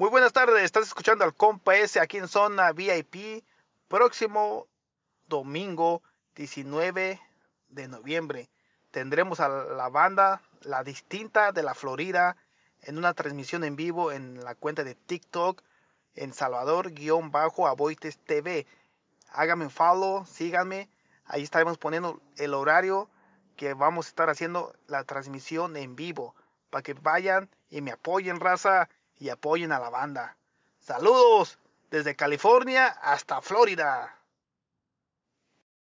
Muy buenas tardes, estás escuchando al compa S aquí en zona VIP, próximo domingo 19 de noviembre. Tendremos a la banda La Distinta de la Florida en una transmisión en vivo en la cuenta de TikTok en Salvador-Aboites TV. Háganme follow, síganme. Ahí estaremos poniendo el horario que vamos a estar haciendo la transmisión en vivo. Para que vayan y me apoyen, raza y apoyen a la banda. Saludos desde California hasta Florida.